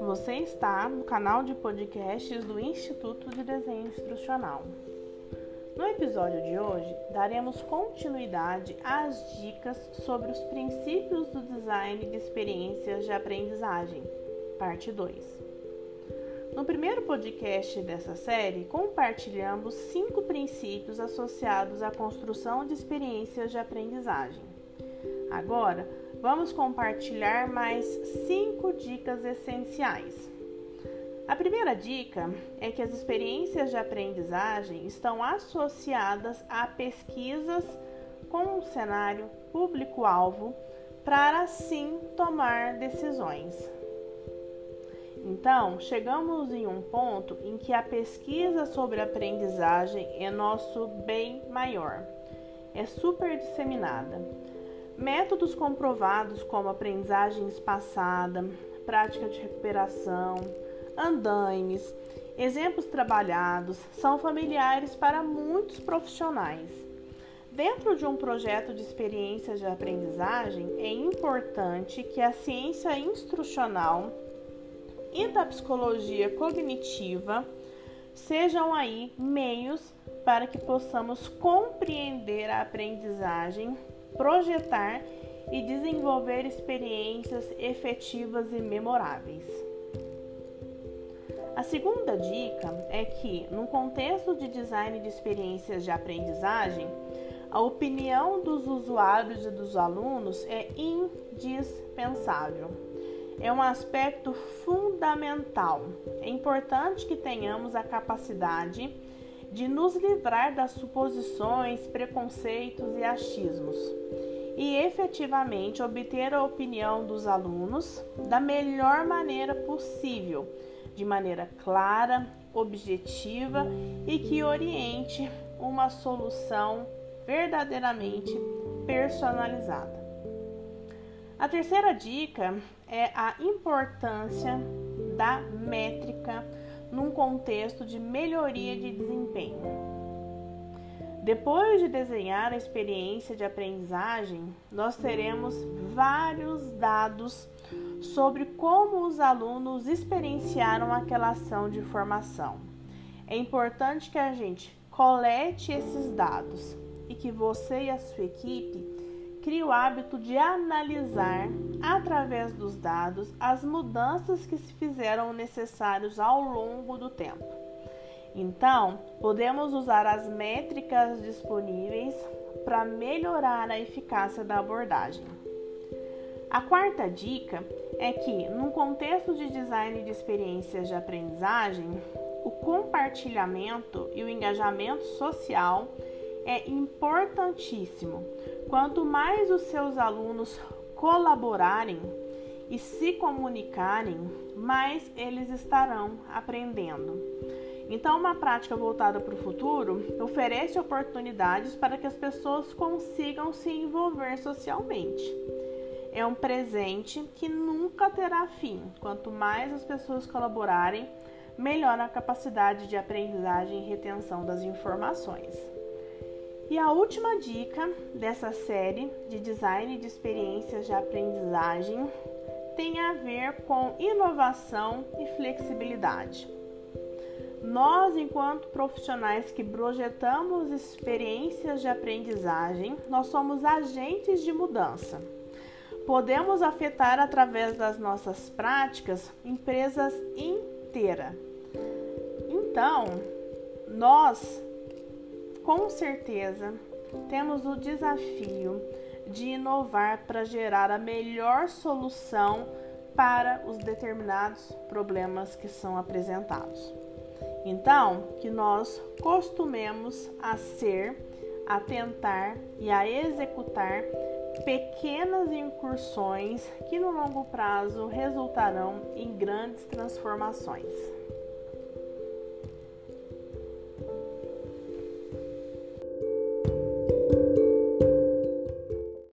Você está no canal de podcasts do Instituto de Desenho Instrucional. No episódio de hoje, daremos continuidade às dicas sobre os princípios do design de experiências de aprendizagem, parte 2. No primeiro podcast dessa série, compartilhamos cinco princípios associados à construção de experiências de aprendizagem. Agora, vamos compartilhar mais cinco dicas essenciais. A primeira dica é que as experiências de aprendizagem estão associadas a pesquisas com um cenário público-alvo para assim tomar decisões. Então, chegamos em um ponto em que a pesquisa sobre aprendizagem é nosso bem maior, é super disseminada. Métodos comprovados como aprendizagem espaçada, prática de recuperação, andaimes, exemplos trabalhados são familiares para muitos profissionais. Dentro de um projeto de experiências de aprendizagem, é importante que a ciência instrucional e da psicologia cognitiva sejam aí meios para que possamos compreender a aprendizagem, projetar e desenvolver experiências efetivas e memoráveis. A segunda dica é que, no contexto de design de experiências de aprendizagem, a opinião dos usuários e dos alunos é indispensável. É um aspecto fundamental. É importante que tenhamos a capacidade de nos livrar das suposições, preconceitos e achismos e efetivamente obter a opinião dos alunos da melhor maneira possível de maneira clara, objetiva e que oriente uma solução verdadeiramente personalizada. A terceira dica é a importância da métrica num contexto de melhoria de desempenho. Depois de desenhar a experiência de aprendizagem, nós teremos vários dados sobre como os alunos experienciaram aquela ação de formação. É importante que a gente colete esses dados e que você e a sua equipe crie o hábito de analisar, através dos dados, as mudanças que se fizeram necessárias ao longo do tempo. Então, podemos usar as métricas disponíveis para melhorar a eficácia da abordagem. A quarta dica é que, num contexto de design de experiências de aprendizagem, o compartilhamento e o engajamento social é importantíssimo. Quanto mais os seus alunos colaborarem e se comunicarem, mais eles estarão aprendendo. Então, uma prática voltada para o futuro oferece oportunidades para que as pessoas consigam se envolver socialmente é um presente que nunca terá fim. Quanto mais as pessoas colaborarem, melhor a capacidade de aprendizagem e retenção das informações. E a última dica dessa série de design de experiências de aprendizagem tem a ver com inovação e flexibilidade. Nós, enquanto profissionais que projetamos experiências de aprendizagem, nós somos agentes de mudança podemos afetar através das nossas práticas empresas inteiras. Então, nós com certeza temos o desafio de inovar para gerar a melhor solução para os determinados problemas que são apresentados. Então, que nós costumemos a ser, a tentar e a executar pequenas incursões que no longo prazo resultarão em grandes transformações.